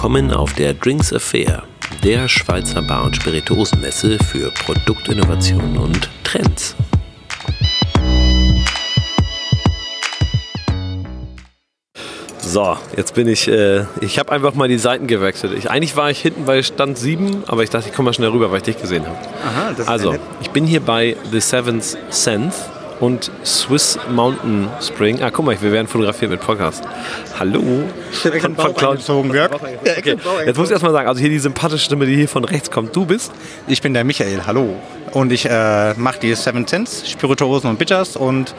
Willkommen auf der Drinks Affair, der Schweizer Bar- und Spirituosenmesse für Produktinnovationen und Trends. So, jetzt bin ich, äh, ich habe einfach mal die Seiten gewechselt. Ich, eigentlich war ich hinten bei Stand 7, aber ich dachte, ich komme mal schnell rüber, weil ich dich gesehen habe. Aha, das ist Also, nett. ich bin hier bei The Seventh Sense und Swiss Mountain Spring. Ah, guck mal, wir werden fotografiert mit Podcast. Hallo. Direkt im Bauch eingezogen, Jörg. Okay. Jetzt muss ich erst mal sagen, also hier die sympathische Stimme, die hier von rechts kommt. Du bist? Ich bin der Michael, hallo. Und ich äh, mache die Seven Cents, Spirituosen und Bitters und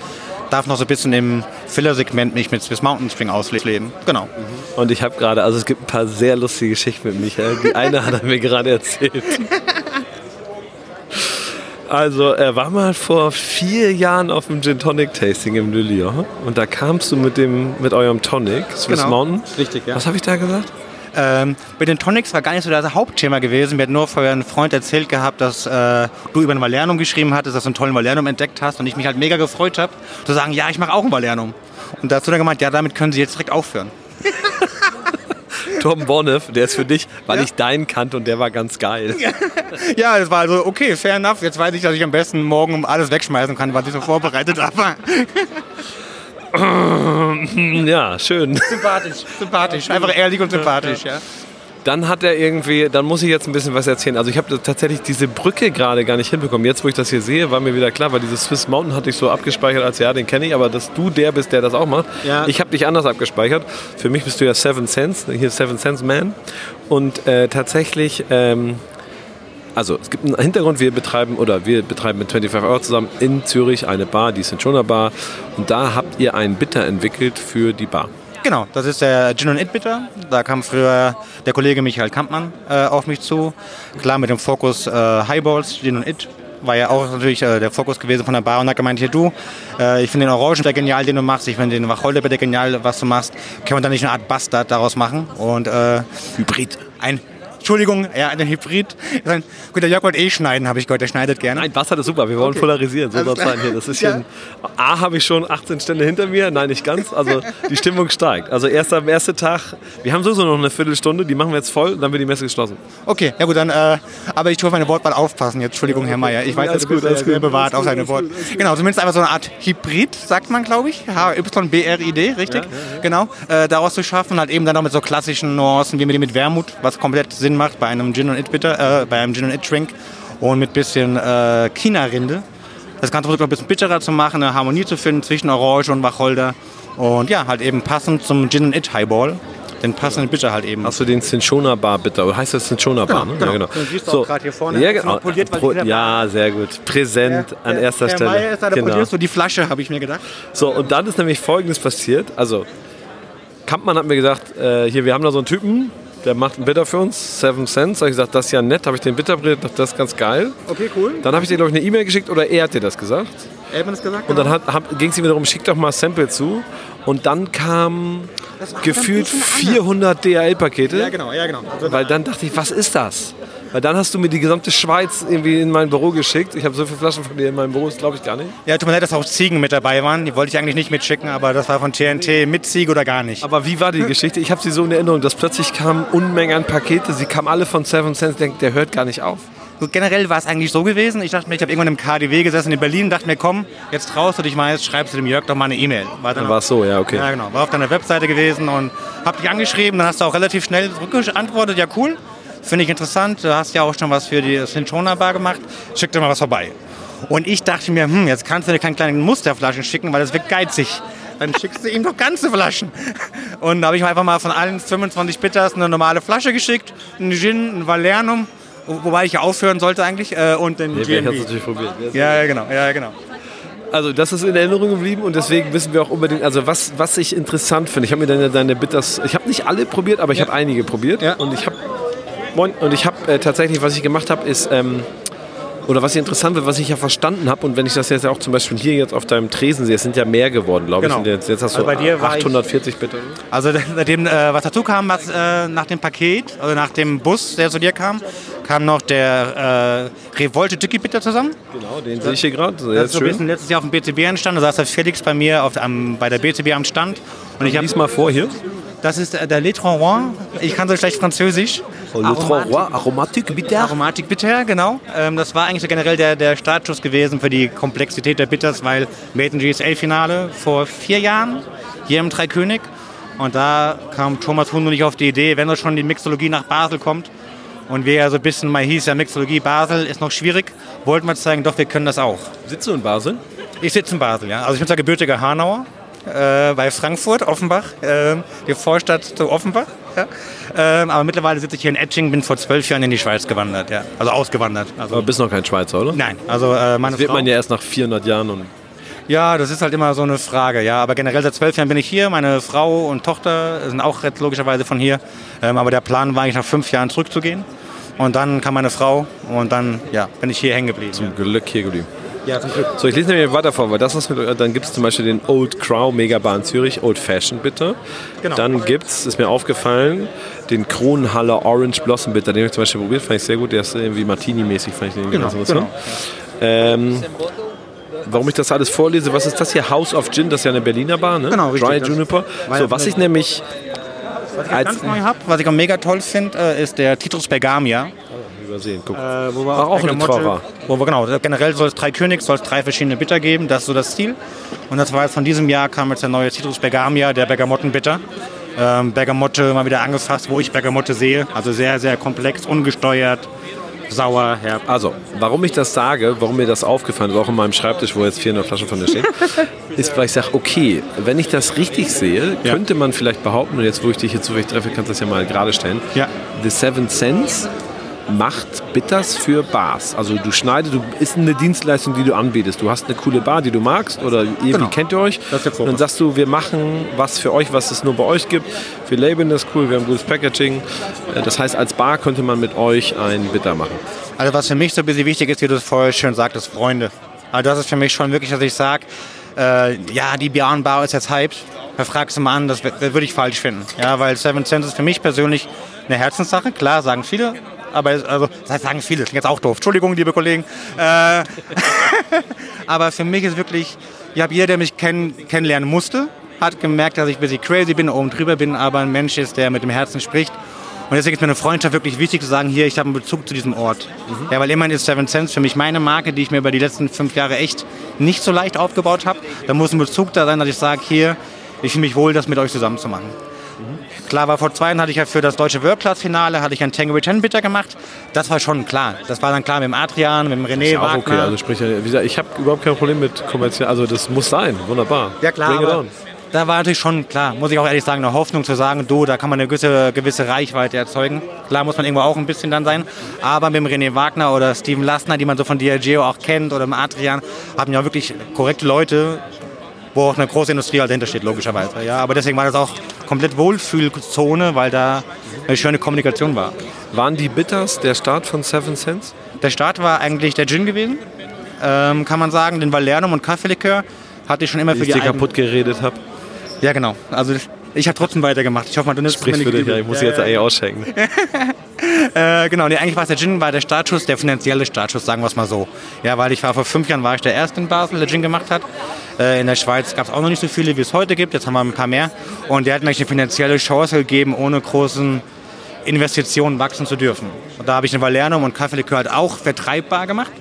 darf noch so ein bisschen im Filler-Segment mich mit Swiss Mountain Spring ausleben. Genau. Und ich habe gerade, also es gibt ein paar sehr lustige Geschichten mit Michael. Die eine hat er mir gerade erzählt. Also, er war mal vor vier Jahren auf dem Gin Tonic Tasting im Le Lion und da kamst du mit, dem, mit eurem Tonic, Swiss Genau. Mountain. Richtig, ja. Was habe ich da gesagt? Ähm, mit den Tonics war gar nicht so das Hauptthema gewesen. Mir hat nur vorher ein Freund erzählt gehabt, dass äh, du über ein Valernum geschrieben hattest, dass du einen tollen Valernum entdeckt hast und ich mich halt mega gefreut habe, zu sagen, ja, ich mache auch ein Valernum. Und dazu dann gemeint, ja, damit können sie jetzt direkt aufhören. Tom Bonneff, der ist für dich, weil Ja. ich deinen kannte und der war ganz geil. Ja, das war also okay, fair enough. Jetzt weiß ich, dass ich am besten morgen alles wegschmeißen kann, was ich so vorbereitet habe. Ja, schön. sympathisch, sympathisch. Einfach ehrlich und sympathisch, ja. Dann hat er irgendwie, dann muss ich jetzt ein bisschen was erzählen. Also ich habe tatsächlich diese Brücke gerade gar nicht hinbekommen. Jetzt, wo ich das hier sehe, war mir wieder klar, weil dieses Swiss Mountain hatte ich so abgespeichert, als ja, den kenne ich, aber dass du der bist, der das auch macht. Ja. Ich habe dich anders abgespeichert. Für mich bist du ja Seven Sense, hier Seven Sense Man. Und äh, tatsächlich, ähm, also es gibt einen Hintergrund, wir betreiben oder wir betreiben mit 25 Hour zusammen in Zürich eine Bar, die Cinchona Bar. Und da habt ihr einen Bitter entwickelt für die Bar. Genau, das ist der Gin und It Bitter. Da kam früher der Kollege Michael Kampmann äh, auf mich zu. Klar mit dem Fokus äh, Highballs, Gin und It. War ja auch natürlich äh, der Fokus gewesen von der Bar und hat gemeint, hier du, äh, ich finde den Orangen der genial, den du machst, ich finde den Wacholder bitte genial, was du machst. Können wir da nicht eine Art Bastard daraus machen? Und äh, Hybrid. ein, Entschuldigung, ja, ein Hybrid. Gut, der Jörg wollte eh schneiden, habe ich gehört, der schneidet gerne. Nein, Bastard ist super. Wir wollen Okay. polarisieren. So Alles soll es klar. sein hier. Das ist Ja. hier ein, A habe ich schon 18 Stände hinter mir. Nein, nicht ganz. Also die Stimmung steigt. Also erst am ersten Tag. Wir haben sowieso noch eine Viertelstunde. Die machen wir jetzt voll. Dann wird die Messe geschlossen. Okay, ja gut, dann, äh, aber ich tue auf meine Wortwahl aufpassen jetzt. Entschuldigung, Herr Mayer. Ich weiß, Alles gut, alles sehr gut. bewahrt auf seine Worte. Genau, zumindest einfach so eine Art Hybrid, sagt man, glaube ich. H-Y-B-R-I-D, richtig? Genau, äh, daraus zu schaffen, halt eben dann auch mit so klassischen Nuancen, wie mit mit Wermut, was komplett Sinn macht bei einem Gin und It Bitter, äh, bei einem Gin und It Drink und mit bisschen äh, China-Rinde. Das ganze noch ein bisschen bitterer zu machen, eine Harmonie zu finden zwischen Orange und Wacholder und ja, halt eben passend zum Gin und It Highball. Den passenden Bitter halt eben. Hast du den Cinchona Bar bitter? Oder heißt das Cinchona Bar? Genau, ne? genau. Ja, genau. Den siehst du auch gerade hier vorne. Ja, genau. poliert, Pro- der ja, sehr gut. Präsent an Der- erster Herr Stelle. Mayer ist da der genau. Producer, die Flasche, habe ich mir gedacht. So, und dann ist nämlich Folgendes passiert. Also, Kampmann hat mir gesagt, äh, hier, wir haben da so einen Typen, der macht einen Bitter für uns, Seven Cents. Habe ich gesagt, das ist ja nett. Habe ich den Bitter dachte, das ist ganz geil. Okay, cool. Dann habe ich dir, glaube ich, eine E-Mail geschickt oder er hat dir das gesagt. Er hat mir das gesagt. Und dann ging es ihm wiederum, schick doch mal Sample zu. Und dann kamen gefühlt dann ein bisschen 400 DHL-Pakete. Ja, genau, ja, genau. Also, Weil dann dachte ich, was ist das? Weil dann hast du mir die gesamte Schweiz irgendwie in mein Büro geschickt. Ich habe so viele Flaschen von dir in meinem Büro, das glaube ich gar nicht. ja, tut mir leid, dass auch Ziegen mit dabei waren. Die wollte ich eigentlich nicht mitschicken, aber das war von TNT mit Ziege oder gar nicht. Aber wie war die Geschichte? Ich habe sie so in Erinnerung, dass plötzlich kamen Unmengen an Pakete. Sie kamen alle von Seven Cents. Ich denk, Der hört gar nicht auf. Gut, generell war es eigentlich so gewesen. Ich dachte mir, ich habe irgendwann im KDW gesessen in Berlin, dachte mir, komm, jetzt traust du dich mal, jetzt schreibst du dem Jörg doch mal eine E-Mail. War Dann war es so, ja, okay. Ja, genau. War auf deiner Webseite gewesen und hab dich angeschrieben. Dann hast du auch relativ schnell zurückgeantwortet. Ja, cool. Finde ich interessant. Du hast ja auch schon was für die Cinchona Bar gemacht. Schick dir mal was vorbei. Und ich dachte mir, hm, jetzt kannst du dir keine kleinen Musterflaschen schicken, weil das wird geizig. Dann schickst du ihm doch ganze Flaschen. Und da habe ich einfach mal von allen 25 Bitters eine normale Flasche geschickt. Ein Gin, ein Valernum, wobei ich ja aufhören sollte eigentlich. äh, Und den Nee, ich es GNB. natürlich probiert. Ja, ja, genau. Ja, genau. Also das ist in Erinnerung geblieben und deswegen wissen wir auch unbedingt, also was, was ich interessant finde, ich habe mir deine, deine Bitters, ich habe nicht alle probiert, aber ich habe einige probiert Ja. und ich habe und ich habe äh, tatsächlich, was ich gemacht habe, ist, ähm, oder was interessant wird, was ich ja verstanden habe und wenn ich das jetzt auch zum Beispiel hier jetzt auf deinem Tresen sehe, es sind ja mehr geworden, glaube Genau. ich. Jetzt, jetzt hast du Also bei dir war ich- 840 Bitte. Also seitdem äh, was dazu kam, was äh, nach dem Paket, also nach dem Bus, der zu dir kam, kam noch der äh, Revolte Tücki Bitter zusammen. Genau, den sehe ich hier gerade. Das ist so ein bisschen letztes Jahr auf dem BCB entstanden. Da saß der Felix bei mir auf, am, bei der BCB am Stand. Und ich habe Lies mal vor hier. Das ist äh, der Le Trois Ich kann so schlecht Französisch. Oh, Le Trois Rois, Aromatik bitter. Aromatik Bitter, genau. Ähm, das war eigentlich so generell der, der Startschuss gewesen für die Komplexität der Bitters, weil wir hatten GSL-Finale vor vier Jahren hier im Dreikönig. Und da kam Thomas Hundo nicht auf die Idee, wenn doch schon die Mixologie nach Basel kommt und wir ja so ein bisschen mal hieß, ja Mixologie Basel ist noch schwierig, wollten wir zeigen, doch, wir können das auch. Sitzt du in Basel? Ich sitze in Basel, ja. Also ich bin zwar gebürtiger Hanauer, äh, bei Frankfurt, Offenbach, äh, die Vorstadt zu Offenbach. Ja. Ähm, aber mittlerweile sitze ich hier in Etching, bin vor zwölf Jahren in die Schweiz gewandert, ja. Also ausgewandert. Also, Aber bist noch kein Schweizer, oder? nein, also äh, meine Das wird Frau, man ja erst nach 400 Jahren und Ja, das ist halt immer so eine Frage, ja. Aber generell seit zwölf Jahren bin ich hier. Meine Frau und Tochter sind auch jetzt logischerweise von hier. Ähm, aber der Plan war eigentlich nach fünf Jahren zurückzugehen. Und dann kam meine Frau und dann ja, bin ich hier hängen geblieben. zum Glück hier geblieben. Ja, zum Glück. So, ich lese nämlich weiter vor, weil das ist mit, dann gibt es zum Beispiel den Old Crow Megabar in Zürich, Old Fashioned Bitter. Genau. Dann gibt es, ist mir aufgefallen, den Kronenhaller Orange Blossom Bitter. Den habe ich zum Beispiel probiert, fand ich sehr gut. Der ist irgendwie Martini-mäßig, fand ich den Genau, ganz interessant. Ähm, warum ich das alles vorlese, was ist das hier? House of Gin, das ist ja eine Berliner Bar, ne? Genau, richtig, Dry Juniper. So, was ich nämlich Was ich Als- ganz neu habe, was ich auch mega toll finde, äh, ist der Titus Bergamia. Übersehen, guck. Äh, wo wir Ach, auch eine Bergamotte- Trauer. Wo wir, genau, generell soll es drei König, soll es drei verschiedene Bitter geben, das ist so das Ziel. Und das war jetzt von diesem Jahr kam jetzt der neue Citrus Bergamia, der Bergamottenbitter. Ähm, Bergamotte mal wieder angefasst, wo ich Bergamotte sehe. Also sehr, sehr komplex, ungesteuert, sauer, herb. Also, warum ich das sage, warum mir das aufgefallen ist, auch in meinem Schreibtisch, wo jetzt 400 Flaschen von mir stehen, ist, weil ich sage, okay, wenn ich das richtig sehe, Ja. könnte man vielleicht behaupten, und jetzt, wo ich dich hier zufällig treffe, kannst du das ja mal gerade stellen, Ja. The Seven Cents macht Bitters für Bars. Also du schneidest, du ist eine Dienstleistung, die du anbietest. Du hast eine coole Bar, die du magst oder irgendwie Genau. kennt ihr euch. Das und dann sagst du, wir machen was für euch, was es nur bei euch gibt. Wir labeln das cool, wir haben gutes Packaging. Äh, Das heißt, als Bar könnte man mit euch ein Bitter machen. Also was für mich so ein bisschen wichtig ist, wie du es vorher schön sagtest, Freunde. Also das ist für mich schon wirklich, dass ich sage, äh, ja, die Björnbau ist jetzt hyped. Da fragst du mal an, das, würde ich falsch finden. Ja, weil Seven Sense ist für mich persönlich eine Herzenssache. Klar, sagen viele. Aber also, das sagen viele, das klingt jetzt auch doof. Entschuldigung, liebe Kollegen. Äh, aber für mich ist wirklich, ich habe jeder, der mich kenn kennenlernen musste, hat gemerkt, dass ich ein bisschen crazy bin, oben drüber bin, aber ein Mensch ist, der mit dem Herzen spricht. Und deswegen ist mir eine Freundschaft wirklich wichtig zu sagen, hier, ich habe einen Bezug zu diesem Ort. Ja, weil immerhin ist Seven Sense für mich meine Marke, die ich mir über die letzten fünf Jahre echt nicht so leicht aufgebaut habe. Da muss ein Bezug da sein, dass ich sage, hier, ich fühle mich wohl, das mit euch zusammen zu machen. Klar war vor zwei Jahren hatte ich ja für das deutsche World Class Finale hatte ich ein Tango Ten Bitter gemacht. Das war schon klar. Das war dann klar mit dem Adrian, mit dem René Ja, auch Wagner. okay. Also sprich, wie gesagt, ich habe überhaupt kein Problem mit kommerziell. Also das muss sein. Wunderbar. Ja klar, Bring it on. da war natürlich schon, klar, muss ich auch ehrlich sagen, eine Hoffnung zu sagen, du, da kann man eine gewisse, gewisse Reichweite erzeugen. Klar muss man irgendwo auch ein bisschen dann sein, aber mit dem René Wagner oder Steven Lassner, die man so von Diageo auch kennt, oder mit Adrian, haben ja wirklich korrekte Leute, wo auch eine große Industrie halt dahinter steht, logischerweise. Ja, aber deswegen war das auch komplett Wohlfühlzone, weil da eine schöne Kommunikation war. Waren die Bitters der Start von Seven Cents? Der Start war eigentlich der Gin gewesen, ähm, kann man sagen, den Valernum und Kaffeelikör hatte ich schon immer Wie für ich die dir Eigen- kaputt geredet habe? Ja, genau. Also ich habe trotzdem weitergemacht. Ich hoffe mal, du nimmst es Sprich für nicht dich, ja, ich muss ja, jetzt ja. eigentlich ausschenken. Äh, genau, nee, eigentlich war es der Gin, war der Startschuss, der finanzielle Startschuss, sagen wir es mal so. Ja, weil ich war vor fünf Jahren war ich der Erste in Basel, der Gin gemacht hat. Äh, in der Schweiz gab es auch noch nicht so viele, wie es heute gibt. Jetzt haben wir ein paar mehr. Und der hat mir eine finanzielle Chance gegeben, ohne großen Investitionen wachsen zu dürfen. Und da habe ich den Valernum und Kaffeelikör halt auch vertreibbar gemacht.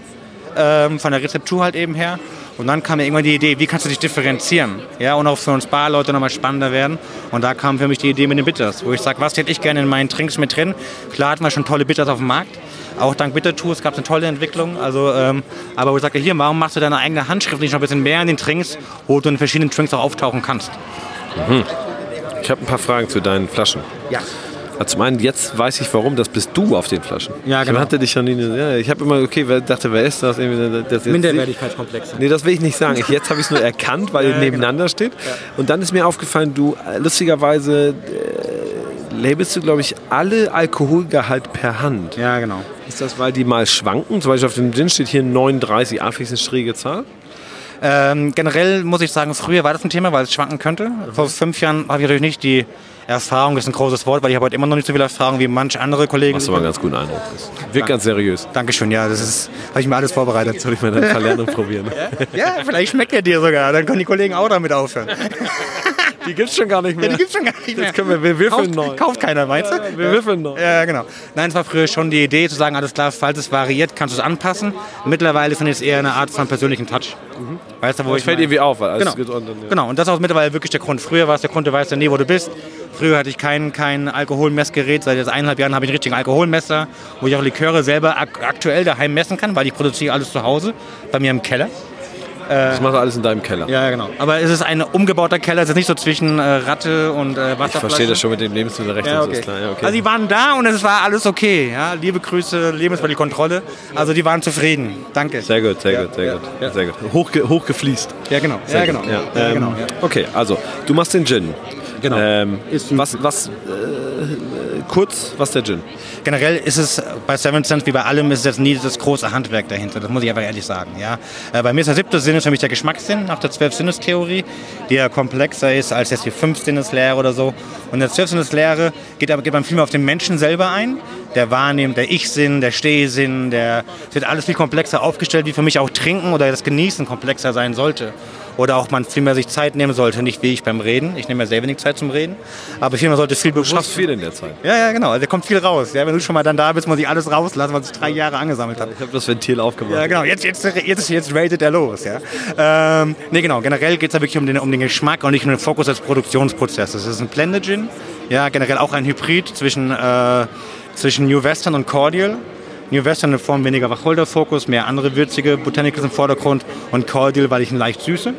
Ähm, von der Rezeptur halt eben her. Und dann kam mir irgendwann die Idee, wie kannst du dich differenzieren? Ja, und auch für uns Barleute nochmal spannender werden. Und da kam für mich die Idee mit den Bitters, wo ich sage, was hätte ich gerne in meinen Trinks mit drin? Klar hatten wir schon tolle Bitters auf dem Markt. Auch dank Bittertours gab es eine tolle Entwicklung. Also, ähm, aber wo ich sagte, hier, warum machst du deine eigene Handschrift nicht noch ein bisschen mehr in den Trinks, wo du in verschiedenen Trinks auch auftauchen kannst? Ich habe ein paar Fragen zu deinen Flaschen. Ja. Also zum einen, jetzt weiß ich warum, das bist du auf den Flaschen. Ja, genau. Ich hatte dich schon nie, ja, ich habe immer, okay, wer dachte, wer ist das? Das jetzt Minderwertigkeitskomplexe. Nee, das will ich nicht sagen. Ich, jetzt habe ich es nur erkannt, weil ihr nebeneinander steht. Und dann ist mir aufgefallen, du, äh, lustigerweise, äh, labelst du, glaube ich, alle Alkoholgehalt per Hand. Ja, genau. Ist das, weil die mal schwanken? Zum Beispiel auf dem Gin steht hier 39. A, finde ich eine schräge Zahl. Ähm, generell muss ich sagen, früher war das ein Thema, weil es schwanken könnte. Vor fünf Jahren habe ich natürlich nicht die Erfahrung, ist ein großes Wort, weil ich habe heute immer noch nicht so viel Erfahrung wie manche andere Kollegen. Du mal einen ganz guten Eindruck. Das wirkt ganz seriös. Dankeschön, ja, das ist, habe ich mir alles vorbereitet. Soll ich mal deine Verlernung probieren? Ja, vielleicht schmeckt er dir sogar, dann können die Kollegen auch damit aufhören. Die gibt's schon gar nicht mehr. Ja, die gibt's schon gar nicht mehr. Jetzt können wir, wir würfeln kauft, neu. Kauft keiner, meinst du? Ja, wir würfeln neu. Ja, genau. Nein, es war früher schon die Idee zu sagen, alles klar, falls es variiert, kannst du es anpassen. Mittlerweile finde ich es eher eine Art von persönlichen Touch. Weißt du, wo Das ich fällt mein- irgendwie auf, weil alles Genau. geht unten, ja. Genau, und das ist auch mittlerweile wirklich der Grund. Früher war es der Grund, du weißt ja nie, wo du bist. Früher hatte ich kein, kein Alkoholmessgerät. Seit jetzt eineinhalb Jahren habe ich einen richtigen Alkoholmesser, wo ich auch Liköre selber ak aktuell daheim messen kann, weil ich produziere alles zu Hause, bei mir im Keller. Das macht er alles in deinem Keller. Ja, genau. Aber es ist ein umgebauter Keller, es ist nicht so zwischen äh, Ratte und äh, Wasserflasche. Ich verstehe das schon mit dem Lebensmittelrecht Ja, und so, okay. ist klar. Ja, okay. Also die waren da und es war alles okay. Ja? Liebe Grüße, Lebensmittelkontrolle. Also die waren zufrieden. Danke. sehr gut, sehr Ja, gut, sehr gut. ja. Sehr gut. Hochge hochgefließt. Ja, genau. Sehr Ja, genau. gut. Ja. Ähm, genau. Okay, also du machst den Gin. Genau. Ähm, Ist ein- was, was, äh, kurz, was ist der Gin? Generell ist es bei Seven Sense wie bei allem ist es jetzt nie das große Handwerk dahinter. Das muss ich einfach ehrlich sagen. Ja? Äh, Bei mir ist der siebte Sinn ist für mich der Geschmackssinn nach der Zwölf-Sinnes-Theorie, die ja komplexer ist als jetzt die Fünf-Sinnes-Lehre oder so. Und in der Zwölf-Sinnes-Lehre geht, aber- geht man viel mehr auf den Menschen selber ein. Der Wahrnehmen, der Ich-Sinn, der Steh-Sinn, der es wird alles viel komplexer aufgestellt, wie für mich auch Trinken oder das Genießen komplexer sein sollte. Oder auch man viel mehr sich Zeit nehmen sollte, nicht wie ich beim Reden. Ich nehme ja sehr wenig Zeit zum Reden. Aber viel mehr sollte viel Du bewusst schaffst viel in der Zeit. ja, ja, genau. Also, da kommt viel raus. Ja, wenn du schon mal dann da bist, muss ich alles rauslassen, was ich drei Jahre angesammelt habe. Ich habe das Ventil aufgemacht. Ja, genau. Jetzt, jetzt, jetzt, jetzt ratet er los. Ja. Ähm, nee, genau. Generell geht es da wirklich um den, um den Geschmack und nicht um den Fokus des Produktionsprozesses. Es ist ein Blended Gin. Ja, generell auch ein Hybrid zwischen, äh, zwischen New Western und Cordial. New Western in Form weniger Wacholderfokus, mehr andere würzige Botanicals im Vordergrund und Cordial, weil ich ihn leicht süße.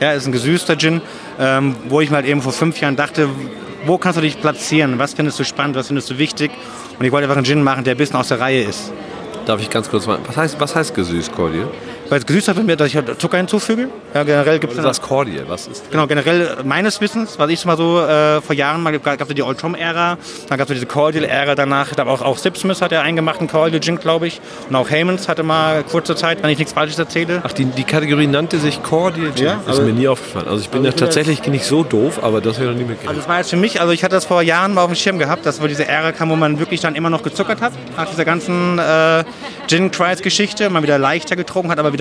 Ja, ist ein gesüßter Gin, ähm, wo ich mir halt eben vor fünf Jahren dachte, wo kannst du dich platzieren? Was findest du spannend? Was findest du wichtig? Und ich wollte einfach einen Gin machen, der ein bisschen aus der Reihe ist. Darf ich ganz kurz mal. Was heißt, was heißt gesüßt, Cordial? Weil es gesüßt hat bei mir, dass ich Zucker hinzufüge. Ja, generell gibt es sagst Cordial, was ist? Genau, generell meines Wissens, was ich mal so äh, vor Jahren mal gab, gab es die Old Tom Ära, dann gab es diese Cordial Ära danach, aber auch, auch Sipsmith hat ja einen gemachten Cordial Gin, glaube ich, und auch Haymans hatte mal kurze Zeit, wenn ich nichts Falsches erzähle. Ach, die, die Kategorie nannte sich Cordial Gin. Ja, ist aber- mir nie aufgefallen. Also ich bin Aber ja tatsächlich nicht so doof, aber das habe ich noch nie mitgekriegt. Also das war jetzt für mich, also ich hatte das vor Jahren mal auf dem Schirm gehabt, dass wohl diese Ära kam, wo man wirklich dann immer noch gezuckert hat, nach dieser ganzen äh, Gin Trials Geschichte, man wieder leichter getrunken hat, aber wieder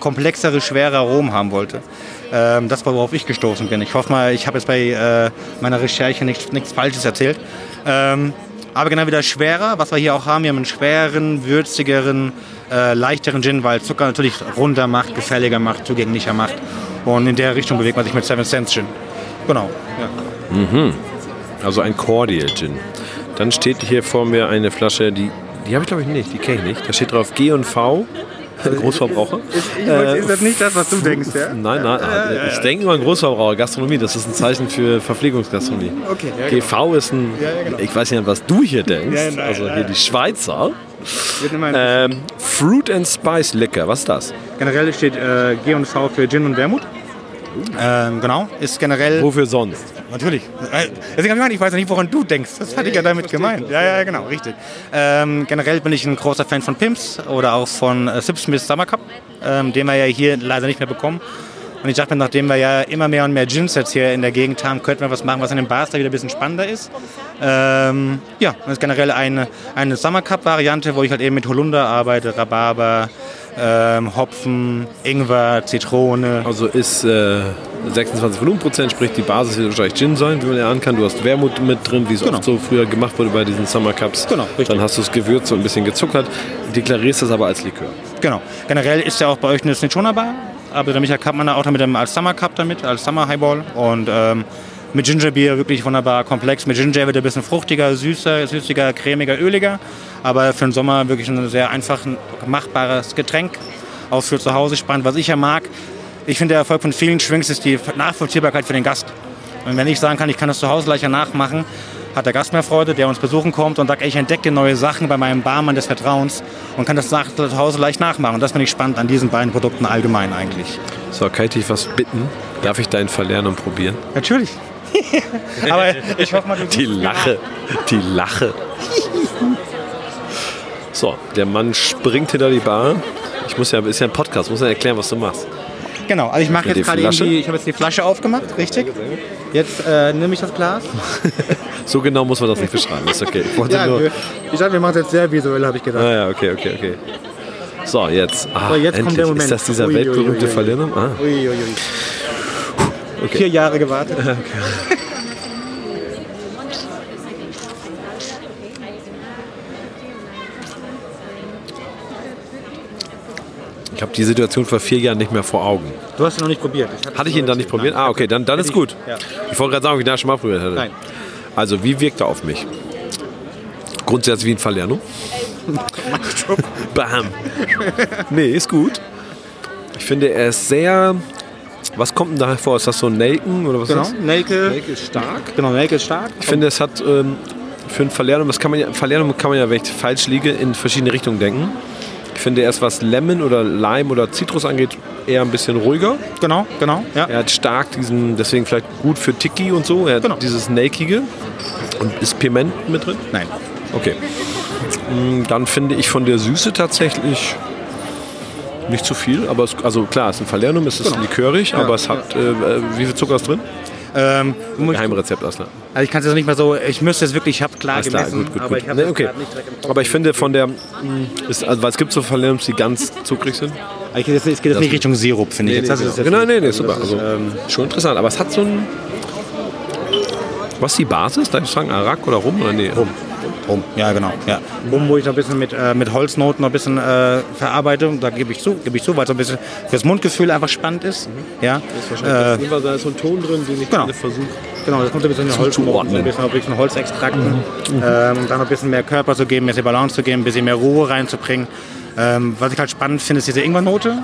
komplexere, schwere Aromen haben wollte. Ähm, das war, worauf ich gestoßen bin. Ich hoffe mal, ich habe jetzt bei äh, meiner Recherche nichts, nichts Falsches erzählt. Ähm, aber genau wieder schwerer, was wir hier auch haben. Wir haben einen schweren, würzigeren, äh, leichteren Gin, weil Zucker natürlich runder macht, gefälliger macht, zugänglicher macht. Und in der Richtung bewegt man sich mit Seven Cents Gin. Genau. Ja. Also ein Cordial Gin. Dann steht hier vor mir eine Flasche, die, die habe ich glaube ich nicht, die kenne ich nicht. Da steht drauf G und V, Großverbraucher. Äh, ist das nicht das, was du denkst, ja? Nein, nein, ich denke immer an Großverbraucher, Gastronomie, das ist ein Zeichen für Verpflegungsgastronomie. Okay, ja, GV ist ein, genau. ich weiß nicht, was du hier denkst, Ja, nein, also hier die Schweizer. Ähm, Fruit and Spice Liquor, was ist das? generell steht äh, G und V für Gin und Wermut. Ähm, genau, ist generell. Wofür sonst? Natürlich. Äh, Deswegen habe ich ich weiß ja nicht, woran du denkst. Das hatte ich ja damit gemeint. Ja, ja, genau, richtig. Ähm, generell bin ich ein großer Fan von Pimps oder auch von äh, Sipsmith Summer Cup, ähm, den wir ja hier leider nicht mehr bekommen. Und ich dachte mir, nachdem wir ja immer mehr und mehr Gins jetzt hier in der Gegend haben, könnten wir was machen, was in den Bars da wieder ein bisschen spannender ist. Ähm, ja, das ist generell eine, eine Summer Cup-Variante, wo ich halt eben mit Holunder arbeite, Rhabarber, ähm, Hopfen, Ingwer, Zitrone. Also ist äh, 26 Volumenprozent, sprich die Basis wird wahrscheinlich Gin sein, wie man lernen kann. Du hast Wermut mit drin, wie es Genau. oft so früher gemacht wurde bei diesen Summer Cups. Genau, richtig. Dann hast du es gewürzt so ein bisschen gezuckert, deklarierst das aber als Likör. Genau. Generell ist ja auch bei euch eine Cinchona Bar. Aber der Michael Kappmann auch damit dem, als Summer Cup damit, als Summer Highball. Und ähm, mit Gingerbier wirklich wunderbar komplex. Mit Ginger wird er ein bisschen fruchtiger, süßer, süßiger, cremiger, öliger. Aber für den Sommer wirklich ein sehr einfach machbares Getränk. Auch für zu Hause spannend. Was ich ja mag, ich finde, der Erfolg von vielen Schwings ist die Nachvollziehbarkeit für den Gast. Und wenn ich sagen kann, ich kann das zu Hause leichter nachmachen, hat der Gast mehr Freude, der uns besuchen kommt und sagt, ey, ich entdecke neue Sachen bei meinem Barmann des Vertrauens und kann das nach- zu Hause leicht nachmachen. Und das finde ich spannend an diesen beiden Produkten allgemein eigentlich. So, kann ich dich was bitten? Darf ich deinen verlernen und probieren? Natürlich. Aber ich hoffe mal, du Die Lache, die Lache. So, der Mann springt hinter die Bar. Ich muss ja, ist ja ein Podcast, muss ja erklären, was du machst. Genau, also ich mache jetzt gerade eben die, ich habe jetzt die Flasche aufgemacht, richtig? Jetzt äh, nehme ich das Glas. So genau muss man das nicht beschreiben, ist okay. Ich wollte Ja, nur. wir- ich dachte, wir machen es jetzt sehr visuell, habe ich gedacht. Ah ja, okay, okay, okay. So, jetzt. Ah, So, jetzt endlich. kommt der Moment. Ist das dieser Ui, weltberühmte. Verlierer? Ah. Ui, ui. Okay. Vier Jahre gewartet. Ich habe die Situation vor vier Jahren nicht mehr vor Augen. Du hast ihn noch nicht probiert. Hatte ich ihn dann nicht probiert? Ah, okay, dann, dann ist gut. Ja. Ich wollte gerade sagen, ob ich da schon mal probiert hätte. Nein. Also, wie wirkt er auf mich? Grundsätzlich wie ein Falerno. Bam. Nee, ist gut. Ich finde, er ist sehr. Was kommt denn da hervor? Ist das so ein Nelken oder was Genau, ist das? Nelke. Nelke ist stark. Genau, Nelke ist stark. Ich finde, es hat ähm, für ein Falernum, das kann man ja, Falernum kann man ja, wenn ich falsch liege, in verschiedene Richtungen denken. Ich finde erst, was Lemon oder Lime oder Zitrus angeht, eher ein bisschen ruhiger. Genau, genau. Ja. Er hat stark diesen, deswegen vielleicht gut für Tiki und so. Er hat Genau. dieses Nakige. Und ist Piment mit drin? Nein. Okay. Mm, Dann finde ich von der Süße tatsächlich nicht zu viel. Aber es, also klar, es ist ein Falernum, es ist likörig, aber es hat, äh, äh, wie viel Zucker ist drin? Ähm, Geheimrezept, Aslan. also ich kann es jetzt nicht mehr so, ich müsste es wirklich, ich habe klar Alles klar, gemessen, gut, gut, aber gut. ich habe Nee, das okay. nicht direkt im Kopf. Aber ich finde von der, mm, ist, also, weil es gibt so Falernums, die ganz zuckrig sind. Ich jetzt, es geht jetzt nicht Richtung Sirup, finde ich. jetzt. Das ist jetzt genau, nee, nee, super. das ist, Also, ähm, schon interessant. Aber es hat so ein. Was ist die Basis? Darf ich sagen, Arak oder Rum? Oder nee? Rum. Rum, ja genau. Ja. Rum, wo ich noch ein bisschen mit, äh, mit Holznoten noch ein bisschen äh, verarbeite, da gebe ich zu, gebe ich zu, weil es so ein bisschen fürs Mundgefühl einfach spannend ist. Ja. Äh, Da ist so ein Ton drin, den ich Genau. versuche. genau, das kommt ein bisschen in Holznoten, so ein bisschen, ein bisschen Holzextrakten, ähm, um dann noch ein bisschen mehr Körper zu geben, ein bisschen Balance zu geben, ein bisschen mehr Ruhe reinzubringen. Ähm, was ich halt spannend finde, ist diese Ingwernote,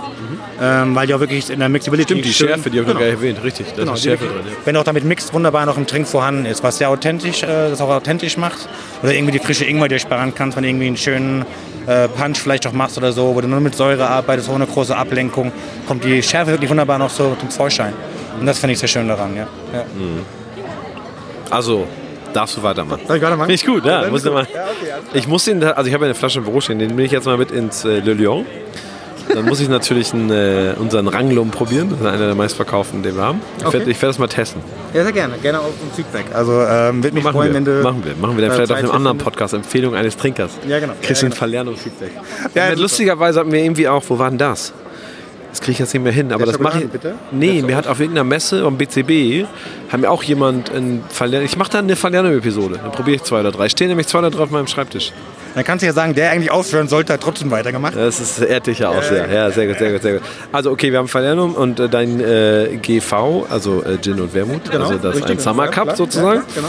ähm, weil die auch wirklich in der Mixability Stimmt, die Schärfe, die habe ich noch genau. gar nicht erwähnt. Richtig, da Genau, ist Schärfe drin. Ja. Wenn auch damit mixt, wunderbar noch im Trink vorhanden ist, was sehr authentisch, äh, das auch authentisch macht. Oder irgendwie die frische Ingwer, die du sparen kannst, wenn du irgendwie einen schönen äh, Punch vielleicht auch machst oder so, wo du nur mit Säure arbeitest, ohne große Ablenkung, kommt die Schärfe wirklich wunderbar noch so zum Vorschein. Und das finde ich sehr schön daran, ja. ja. Also, darfst du weitermachen. Soll ich weitermachen? Finde ich gut, ja. Muss gut. mal. Ich muss den, also ich habe ja eine Flasche im Büro stehen, den nehme ich jetzt mal mit ins äh, Le Lion. Dann muss ich natürlich einen, äh, unseren Ranglum probieren. Das ist einer der meistverkauften, den wir haben. Ich Okay. werde ich werd das mal testen. Ja, sehr gerne. Gerne auch um Feedback. Also ähm, wird mich Machen freuen, wir, wenn du... machen wir. Machen wir dann äh, vielleicht auf einem anderen. Podcast. Empfehlung eines Trinkers. Ja, genau. Kriegst Ja, du ein Falerno-Feedback. Ja, Ja, super. lustigerweise hatten wir irgendwie auch, wo war denn das? Das kriege ich jetzt nicht mehr hin, aber Der das mache ich. Bitte? Nee, mir hat auf irgendeiner Messe am BCB haben mir auch jemand ein Falerno. Ich mache da eine Falerno-Episode. Dann probiere ich zwei oder drei. Stehen nämlich zwei oder drei auf meinem Schreibtisch. Dann kannst du ja sagen, der eigentlich aufhören sollte, hat trotzdem weitergemacht. Das ist ehrt dich ja auch sehr. Ja, sehr gut, sehr gut, sehr gut. Also okay, wir haben Falernum und äh, dein äh, GV, also äh, Gin und Wermut, Genau, also das ist ein. Summer Cup sozusagen. Ja, genau.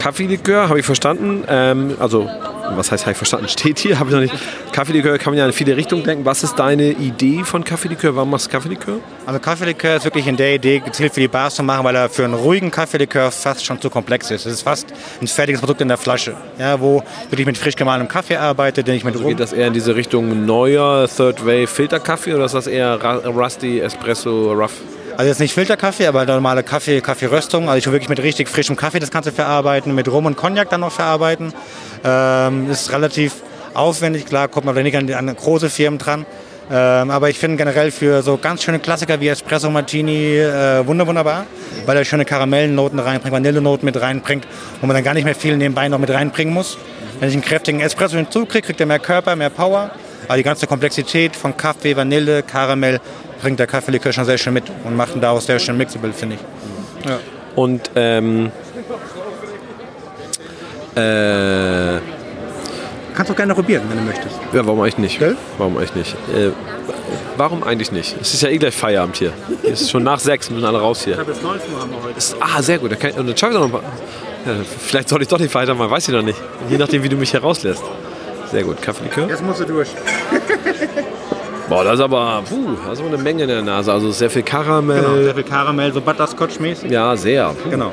Kaffeelikör habe ich verstanden. Ähm, also, was heißt, habe ich verstanden? Steht hier, habe ich noch nicht. Kaffeelikör kann man ja in viele Richtungen denken. Was ist deine Idee von Kaffeelikör? Warum machst du Kaffeelikör? Also Kaffeelikör ist wirklich in der Idee gezielt für die Bars zu machen, weil er für einen ruhigen Kaffeelikör fast schon zu komplex ist. Es ist fast ein fertiges Produkt in der Flasche, ja, wo wirklich mit frisch gemahlenem Kaffee arbeite, den ich mit Rum... Geht das eher in diese Richtung neuer Third Wave Filterkaffee oder ist das eher Rusty, Espresso, Rough? Also jetzt nicht Filterkaffee, aber normale Kaffee, Kaffeeröstung. Also ich will wirklich mit richtig frischem Kaffee das Ganze verarbeiten, mit Rum und Cognac dann noch verarbeiten. Ähm, ist relativ aufwendig, klar, kommt man nicht an, an große Firmen dran. Ähm, aber ich finde generell für so ganz schöne Klassiker wie Espresso Martini äh, wunder wunderbar, weil er schöne Karamellennoten reinbringt, Vanillenoten mit reinbringt, wo man dann gar nicht mehr viel nebenbei noch mit reinbringen muss. Wenn ich einen kräftigen Espresso hinzukriege, kriegt er mehr Körper, mehr Power. Aber die ganze Komplexität von Kaffee, Vanille, Karamell bringt der Kaffeelikör schon sehr schön mit und macht ihn daraus sehr schön mixable, finde ich. Und ähm, äh, Kannst du gerne probieren, wenn du möchtest. ja, warum eigentlich nicht? Gell? Warum eigentlich nicht? Äh, warum eigentlich nicht? Es ist ja eh gleich Feierabend hier. Es ist schon nach sechs, müssen alle raus hier. Bis 19 Uhr haben wir heute. Ist, ah, sehr gut. Dann kann, und dann schaffe ich doch noch ein paar. Ja, vielleicht soll ich doch nicht weitermachen, weiß ich noch nicht. Je nachdem, wie du mich hier rauslässt. Sehr gut. Kaffeelikör? Jetzt musst du durch. Boah, das ist aber, puh, das ist aber eine Menge in der Nase. Also sehr viel Karamell. Genau, sehr viel Karamell, so Butterscotch-mäßig. Ja, sehr. Puh. Genau.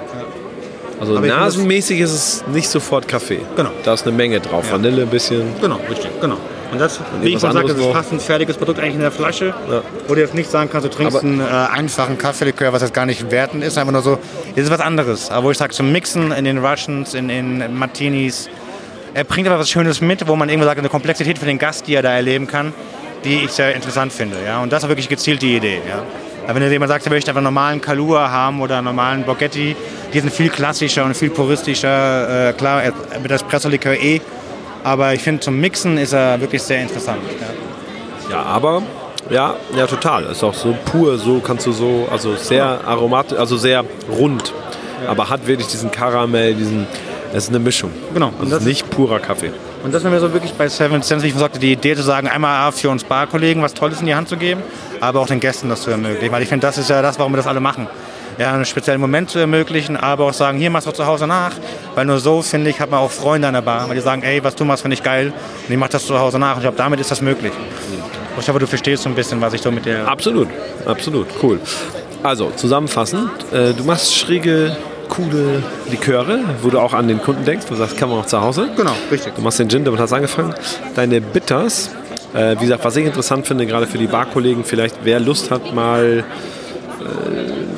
Also Aber nasenmäßig ist es nicht sofort Kaffee. Genau. Da ist eine Menge drauf. Vanille ein bisschen. Genau, richtig, genau. Und das, wie ich schon sagte, das ist fast ein fertiges Produkt eigentlich in der Flasche. Ja. Wo du jetzt nicht sagen kannst, du trinkst Aber- einen äh, einfachen Kaffeelikör, was jetzt gar nicht wertend ist, einfach nur so, das ist was anderes. Aber wo ich sage, zum Mixen in den Russians, in den Martinis, er bringt aber was Schönes mit, wo man irgendwie sagt, eine Komplexität für den Gast, die er da erleben kann, die ich sehr interessant finde. Ja? Und das ist wirklich gezielt die Idee. Ja? Aber wenn jetzt jemand sagt, er möchte einfach einen normalen Kalua haben oder einen normalen Bocchetti, die sind viel klassischer und viel puristischer. Äh, klar, er- mit Espresso-Likör eh. Aber ich finde, zum Mixen ist er wirklich sehr interessant. Ja. Ja, aber Ja, ja, total. Ist auch so pur, so kannst du so, also sehr aromatisch, also sehr rund. Aber hat wirklich diesen Karamell, diesen, es ist eine Mischung. Genau. Und das ist nicht purer Kaffee. Und das war mir so wirklich bei Seven Cents, wie ich sagte, die Idee zu sagen, einmal für uns Barkollegen was Tolles in die Hand zu geben, aber auch den Gästen das zu ermöglichen. Weil ich finde, das ist ja das, warum wir das alle machen. Ja, einen speziellen Moment zu ermöglichen, aber auch sagen, hier machst du zu Hause nach. Weil nur so, finde ich, hat man auch Freunde an der Bar, weil die sagen, ey, was du machst, finde ich geil. Und ich mach das zu Hause nach. Und ich glaube, damit ist das möglich. Und ich hoffe, du verstehst so ein bisschen, was ich so mit der... Absolut, absolut, cool. Also, zusammenfassend, äh, du machst schräge, coole Liköre, wo du auch an den Kunden denkst, wo du sagst, kann man auch zu Hause. Genau, richtig. Du machst den Gin, damit hast du angefangen. Deine Bitters, äh, wie gesagt, was ich interessant finde, gerade für die Barkollegen, vielleicht wer Lust hat, mal äh,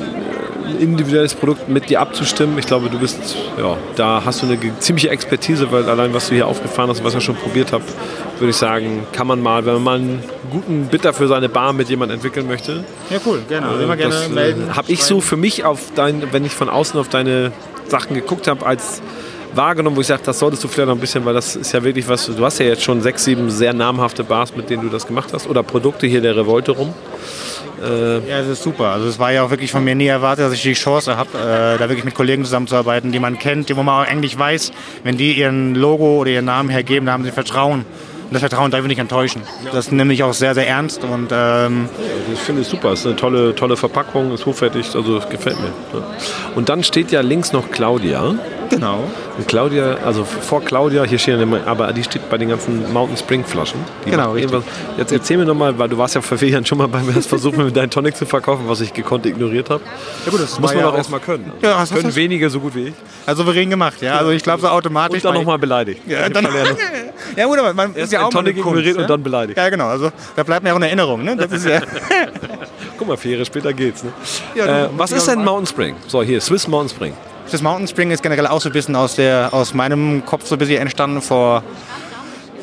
ein individuelles Produkt mit dir abzustimmen. Ich glaube, du bist, ja, da hast du eine ziemliche Expertise, weil allein was du hier aufgefahren hast und was ich schon probiert habe, würde ich sagen, kann man mal, wenn man mal einen guten Bitter für seine Bar mit jemandem entwickeln möchte, Ja, cool, gerne. Also immer gerne das melden. habe ich so für mich auf dein, wenn ich von außen auf deine Sachen geguckt habe, als wahrgenommen, wo ich sage, das solltest du vielleicht noch ein bisschen, weil das ist ja wirklich was, du hast ja jetzt schon sechs, sieben sehr namhafte Bars, mit denen du das gemacht hast, oder Produkte hier der Revolte rum. Ja, das ist super. Also es war ja auch wirklich von mir nie erwartet, dass ich die Chance habe, äh, da wirklich mit Kollegen zusammenzuarbeiten, die man kennt, die wo man auch eigentlich weiß, wenn die ihren Logo oder ihren Namen hergeben, da haben sie Vertrauen. Und das Vertrauen darf ich nicht enttäuschen. Das nehme ich auch sehr, sehr ernst und ähm, Also ich finde es super, es ist eine tolle, tolle Verpackung, ist hochwertig, also gefällt mir. Ja. Und dann steht ja links noch Claudia. genau. Und Claudia, also vor Claudia, hier stehen immer, aber die steht bei den ganzen Mountain Spring Flaschen. Genau, Jetzt erzähl mir nochmal, weil du warst ja vor vier Jahren schon mal bei mir, hast versucht, mir mit deinen Tonic zu verkaufen, was ich gekonnt ignoriert habe. Ja, gut, das Muss man ja doch auch- erstmal können. Ja, das hast können wenige so gut wie ich. Also souverän gemacht, ja. Also ich glaube so automatisch. Und dann nochmal beleidigt. Ja, dann, ja gut, aber man ist Erst ja auch mal eine Tonic Kunst, ja? und dann beleidigt. Ja, genau. Also da bleibt mir auch eine Erinnerung. Ne? Das ist ja, Guck mal, vier Jahre später geht's. Ne? Ja, äh, was ist denn Mountain Spring? So, hier, Swiss Mountain Spring. das Mountain Spring ist generell auch so ein bisschen aus, der, aus meinem Kopf so ein bisschen entstanden vor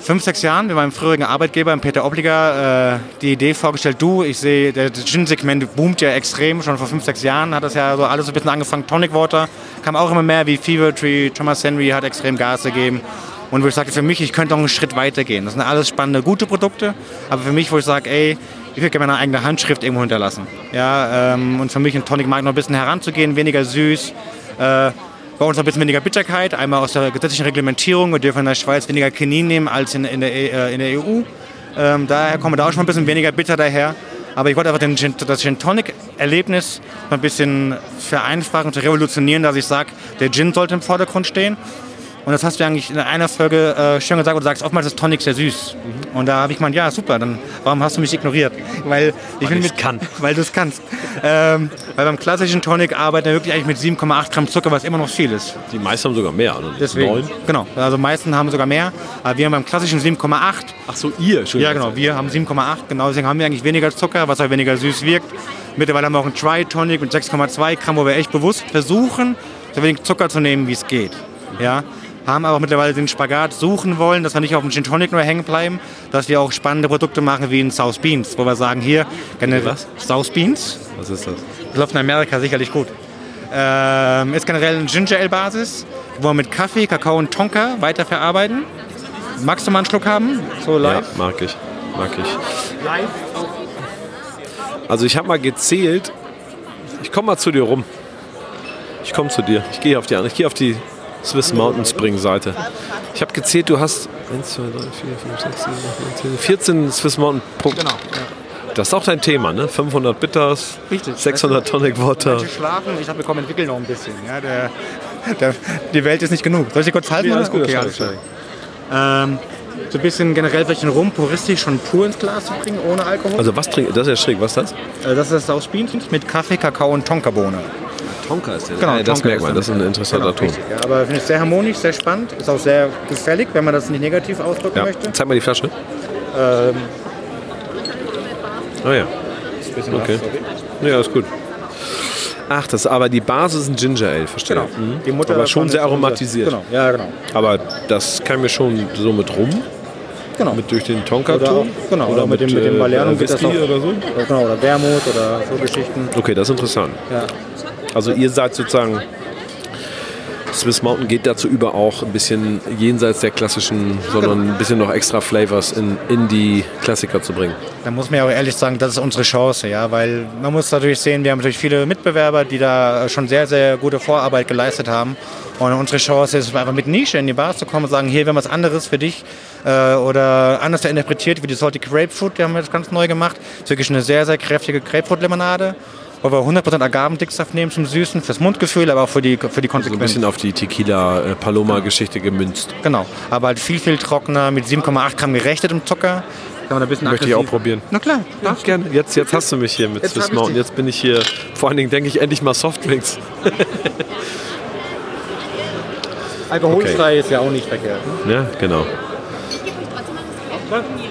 fünf, sechs Jahren mit meinem früheren Arbeitgeber, Peter Obliger, äh, die Idee vorgestellt, du, ich sehe, das Gin-Segment boomt ja extrem, schon vor fünf, sechs Jahren hat das ja so alles so ein bisschen angefangen, Tonic Water, kam auch immer mehr wie Fever Tree, Thomas Henry hat extrem Gas gegeben und wo ich sagte, für mich, ich könnte auch einen Schritt weiter gehen. Das sind alles spannende, gute Produkte, aber für mich, wo ich sage, ey, ich will gerne meine eigene Handschrift irgendwo hinterlassen. Ja, ähm, und für mich in Tonic Markt noch ein bisschen heranzugehen, weniger süß, äh, bei uns noch ein bisschen weniger Bitterkeit, einmal aus der gesetzlichen Reglementierung. Wir dürfen in der Schweiz weniger Kinin nehmen als in, in, der, äh, in der EU. Ähm, daher kommen wir da auch schon ein bisschen weniger bitter daher. Aber ich wollte einfach den das Gin Tonic Erlebnis ein bisschen vereinfachen, zu revolutionieren, dass ich sage, der Gin sollte im Vordergrund stehen. Und das hast du eigentlich in einer Folge äh, schön gesagt, wo du sagst, oftmals ist Tonic sehr süß. Und da habe ich gemeint, ja super, dann warum hast du mich ignoriert? Weil ich will ich's mit, kann. Weil du es kannst. ähm, weil beim klassischen Tonic arbeiten wir wirklich eigentlich mit 7,8 Gramm Zucker, was immer noch viel ist. Die meisten haben sogar mehr, oder? Deswegen. Neun? Genau. Also meisten haben sogar mehr. Aber wir haben beim klassischen 7,8. Ach so, ihr, Entschuldigung. Ja, genau. Wir haben 7,8. Genau. Deswegen haben wir eigentlich weniger Zucker, was auch weniger süß wirkt. Mittlerweile haben wir auch einen Dry Tonic mit 6,2 Gramm, wo wir echt bewusst versuchen, so wenig Zucker zu nehmen, wie es geht. Ja. Haben aber auch mittlerweile den Spagat suchen wollen, dass wir nicht auf dem Gin Tonic nur hängen bleiben, dass wir auch spannende Produkte machen wie in South Beans, wo wir sagen, hier, gerne Was? South Beans, Was ist das? das läuft in Amerika sicherlich gut. Ähm, ist generell eine Ginger Ale Basis, wo wir mit Kaffee, Kakao und Tonka weiterverarbeiten. Magst du mal einen Schluck haben? So Ja, live? mag ich. Mag ich. Live. Also ich habe mal gezählt. Ich komme mal zu dir rum. Ich komme zu dir. Ich gehe auf die andere. Ich gehe auf die Swiss Mountain Spring Seite. Ich habe gezählt, du hast 1, 2, 3, 4, 5, 6, 7, 8, 9, 10, 14 Swiss Mountain Punkte. Genau. Das ist auch dein Thema, ne? 500 Bitters, Richtig. 600 Tonic Water. Manche schlafen, ich glaube, wir kommen entwickeln noch ein bisschen. Ja, der, der, die Welt ist nicht genug. Soll ich dir kurz halten? Ja, alles gut, okay, alles. Ähm, so ein bisschen generell vielleicht einen Rum puristisch schon pur ins Glas zu bringen, ohne Alkohol. Also was trinkt, das ist ja schräg, was ist das? Äh, das ist South Beans mit Kaffee, Kakao und Tonkabohne. Tonka ist der. Genau, ja, das Tonka merkt man, das ist ein interessanter Genau, Ton. richtig, Ja, aber finde ich sehr harmonisch, sehr spannend. Ist auch sehr gefällig, wenn man das nicht negativ ausdrücken Ja. möchte. Zeig mal die Flasche. Ähm, Ah ja. bisschen Okay. was. Ja, ist gut. Ach, das aber die Basis ist ein Ginger Ale, verstehe. Genau. Mhm. Die Mutter aber schon sehr ist aromatisiert. Genau, ja, genau. Aber das kann mir schon so mit rum, genau. mit durch den oder Tonka-Ton. auch, genau, oder mit dem, mit dem äh, Valerianum geht das Whisky auch. oder so. Genau, oder Wermut oder so Geschichten. Okay, das ist interessant. Ja. Also ihr seid sozusagen Swiss Mountain geht dazu über auch ein bisschen jenseits der klassischen, sondern ein bisschen noch extra Flavors in, in die Klassiker zu bringen. Da muss man ja auch ehrlich sagen, das ist unsere Chance, ja, weil man muss natürlich sehen, wir haben natürlich viele Mitbewerber, die da schon sehr, sehr gute Vorarbeit geleistet haben. Und unsere Chance ist einfach mit Nische in die Bar zu kommen und sagen, hier, wir haben was anderes für dich äh, oder anders interpretiert, wie die Salty Grapefruit, die haben wir jetzt ganz neu gemacht. Das ist wirklich eine sehr, sehr kräftige Grapefruit-Limonade wo wir 100% Agavendicksaft nehmen zum Süßen, fürs Mundgefühl, aber auch für die, für die Konsequenz. So ein bisschen auf die Tequila-Paloma-Geschichte gemünzt. Genau, aber halt viel, viel trockener, mit 7,8 Gramm gerechnet im Zucker. Kann man ein bisschen Möchte ich auch probieren. Na klar. Ja, gerne. Jetzt, jetzt hast du mich hier mit jetzt Swiss Mountain. Jetzt bin ich hier. Vor allen Dingen denke ich endlich mal Softdrinks. Alkoholfrei okay. ist ja auch nicht verkehrt. Ne? Ja, genau.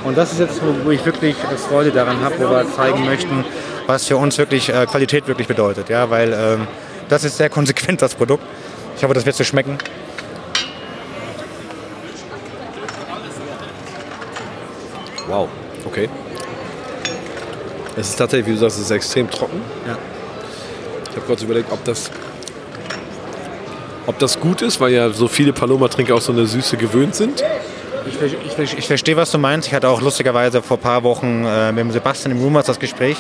Und das ist jetzt, wo ich wirklich Freude daran habe, wo wir zeigen möchten, was für uns wirklich äh, Qualität wirklich bedeutet. Ja, weil ähm, das ist sehr konsequent, das Produkt. Ich hoffe, das wird so schmecken. Wow, okay. Es ist tatsächlich, wie du sagst, es ist extrem trocken. Ja. Ich habe kurz überlegt, ob das, ob das gut ist, weil ja so viele Paloma-Trinker auch so eine Süße gewöhnt sind. Ich, ich, ich, verstehe, was du meinst. Ich hatte auch lustigerweise vor ein paar Wochen äh, mit dem Sebastian im Rumors das Gespräch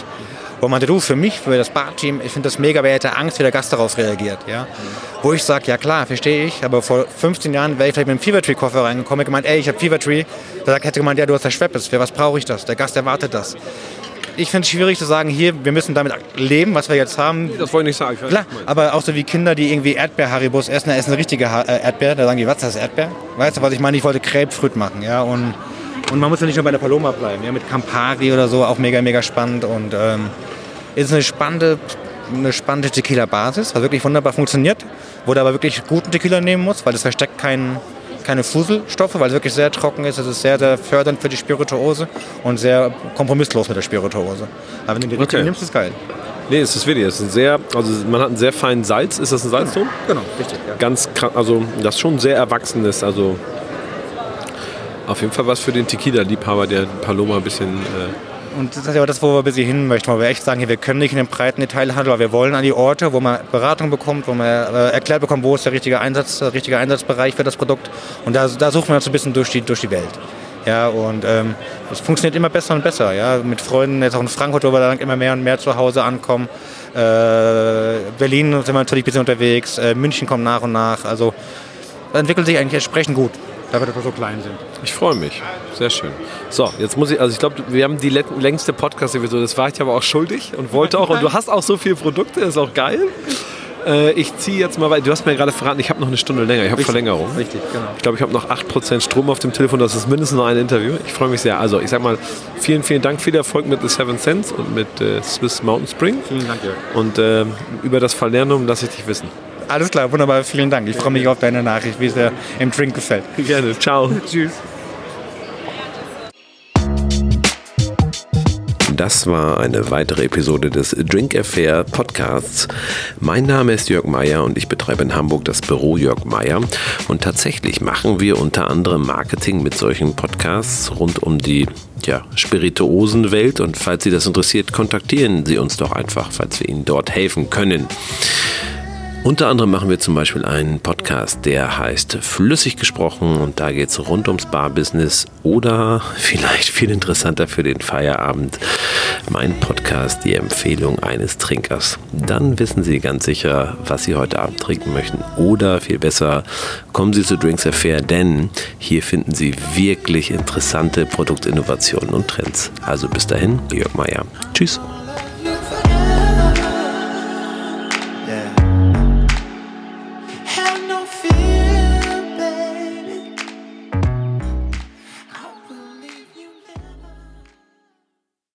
wo man du, für mich, für das Barteam, ich finde das mega, wer hätte Angst, wie der Gast darauf reagiert. Ja? Mhm. Wo ich sage, ja klar, verstehe ich, aber vor 15 Jahren wäre ich vielleicht mit einem Fevertree-Koffer reingekommen und gemeint, ey, ich habe Fevertree. Da hätte gemeint, ja, du hast das Schweppes, für was brauche ich das? Der Gast erwartet das. Ich finde es schwierig zu sagen, hier, wir müssen damit leben, was wir jetzt haben. Das wollte ich nicht sagen. Klar, aber auch so wie Kinder, die irgendwie Erdbeer-Haribos essen, da essen eine richtige äh, Erdbeer, da sagen die, was ist das, Erdbeer? Weißt du, was ich meine? Ich wollte Grapefruit machen, ja, und, und man muss ja nicht nur bei der Paloma bleiben, ja, mit Campari oder so, auch mega, mega spannend und ähm, ist eine spannende, eine spannende Tequila-Basis, was wirklich wunderbar funktioniert, wo du aber wirklich guten Tequila nehmen muss, weil es versteckt keinen keine Fuselstoffe, weil es wirklich sehr trocken ist. Es ist sehr, sehr fördernd für die Spirituose und sehr kompromisslos mit der Spirituose. Aber wenn du die okay. nimmst, ist es geil. Nee, es ist wirklich. Es ist sehr, also man hat einen sehr feinen Salz. Ist das ein Salzton? Genau, richtig. Ja. Ganz, also das schon sehr erwachsen ist. Also auf jeden Fall was für den Tequila-Liebhaber, der Paloma ein bisschen äh, und das ist ja das, wo wir ein bisschen hin möchten, wo wir echt sagen, wir können nicht in den breiten Detailhandel, aber wir wollen an die Orte, wo man Beratung bekommt, wo man äh, erklärt bekommt, wo ist der richtige Einsatz, der richtige Einsatzbereich für das Produkt. Und da, da suchen wir uns ein bisschen durch die, durch die Welt. Ja, und ähm, es funktioniert immer besser und besser. Ja, mit Freunden, jetzt auch in Frankfurt, wo wir dann immer mehr und mehr zu Hause ankommen. Äh, Berlin sind wir natürlich ein bisschen unterwegs. Äh, München kommt nach und nach. Also entwickelt sich eigentlich entsprechend gut dass wir so klein sind. Ich freue mich. Sehr schön. So, jetzt muss ich, also ich glaube, wir haben die längste Podcast-Episode. Das war ich aber auch schuldig und wollte auch. Und du hast auch so viele Produkte, ist auch geil. Äh, ich ziehe jetzt mal weiter. Du hast mir gerade verraten, ich habe noch eine Stunde länger. Ich habe Verlängerung. Richtig, genau. Ich glaube, ich habe noch 8% Strom auf dem Telefon. Das ist mindestens noch ein Interview. Ich freue mich sehr. Also, ich sag mal, vielen, vielen Dank. Viel Erfolg mit The Seven Cents und mit äh, Swiss Mountain Spring. Vielen Dank, Jörg. Und äh, über das Falernum lasse ich dich wissen. Alles klar, wunderbar, vielen Dank. Ich freue mich auf deine Nachricht, wie es dir im Drink gefällt. Gerne, ciao. Tschüss. Das war eine weitere Episode des Drink Affair Podcasts. Mein Name ist Jörg Meier und ich betreibe in Hamburg das Büro Jörg Meier. Und tatsächlich machen wir unter anderem Marketing mit solchen Podcasts rund um die ja, Spirituosenwelt. Und falls Sie das interessiert, kontaktieren Sie uns doch einfach, falls wir Ihnen dort helfen können. Unter anderem machen wir zum Beispiel einen Podcast, der heißt Flüssig gesprochen und da geht es rund ums Barbusiness oder vielleicht viel interessanter für den Feierabend, mein Podcast, die Empfehlung eines Trinkers. Dann wissen Sie ganz sicher, was Sie heute Abend trinken möchten oder viel besser, kommen Sie zu Drinks Affair, denn hier finden Sie wirklich interessante Produktinnovationen und Trends. Also bis dahin, Jörg Meier. Tschüss.